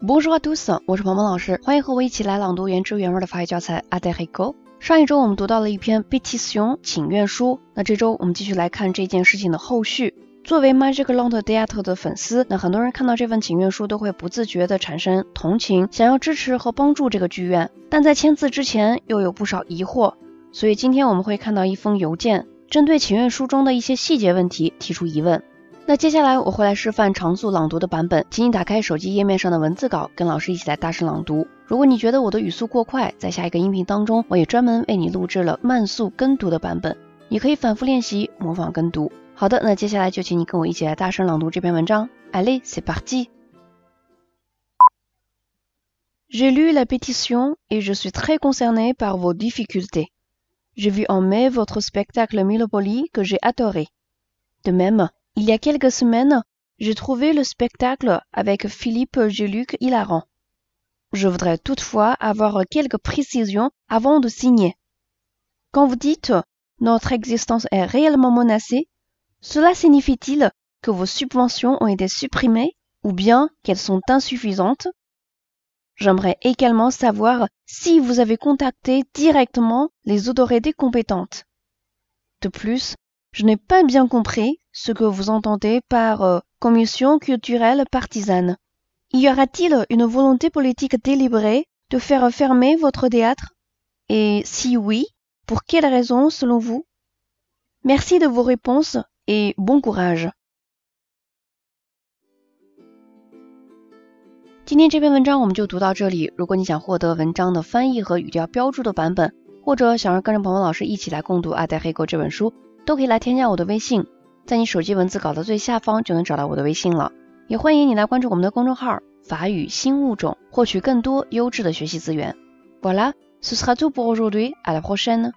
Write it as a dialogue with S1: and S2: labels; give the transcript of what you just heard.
S1: Bonjour à tous，我是鹏鹏老师，欢迎和我一起来朗读原汁原味的法语教材《a d e r i g o 上一周我们读到了一篇 b e t i t i o n 请愿书，那这周我们继续来看这件事情的后续。作为 Magic Land Theatre 的粉丝，那很多人看到这份请愿书都会不自觉的产生同情，想要支持和帮助这个剧院，但在签字之前又有不少疑惑，所以今天我们会看到一封邮件，针对请愿书中的一些细节问题提出疑问。那接下来我会来示范常速朗读的版本，请你打开手机页面上的文字稿，跟老师一起来大声朗读。如果你觉得我的语速过快，在下一个音频当中，我也专门为你录制了慢速跟读的版本，你可以反复练习模仿跟读。好的，那接下来就请你跟我一起来大声朗读这篇文章。Allez, c'est parti.
S2: J'ai lu la pétition et je suis très concerné par vos difficultés. J'ai vu en mai votre spectacle Milopoly que j'ai adoré. De même, Il y a quelques semaines, j'ai trouvé le spectacle avec Philippe Géluc hilarant. Je voudrais toutefois avoir quelques précisions avant de signer. Quand vous dites notre existence est réellement menacée, cela signifie-t-il que vos subventions ont été supprimées ou bien qu'elles sont insuffisantes? J'aimerais également savoir si vous avez contacté directement les autorités compétentes. De plus, je n'ai pas bien compris ce que vous entendez par euh, commission culturelle partisane. Y aura-t-il une volonté politique délibérée de faire fermer votre théâtre Et si oui, pour quelles raisons selon vous Merci de vos réponses et bon courage.
S1: 今天这篇文章我们就读到这里。如果你想获得文章的翻译和语调标注的版本，或者想让跟着鹏鹏老师一起来共读《阿黛黑狗》这本书， 都可以来添加我的微信，在你手机文字稿的最下方就能找到我的微信了。也欢迎你来关注我们的公众号“法语新物种”，获取更多优质的学习资源。Voilà, ce sera tout pour aujourd'hui. À la prochaine.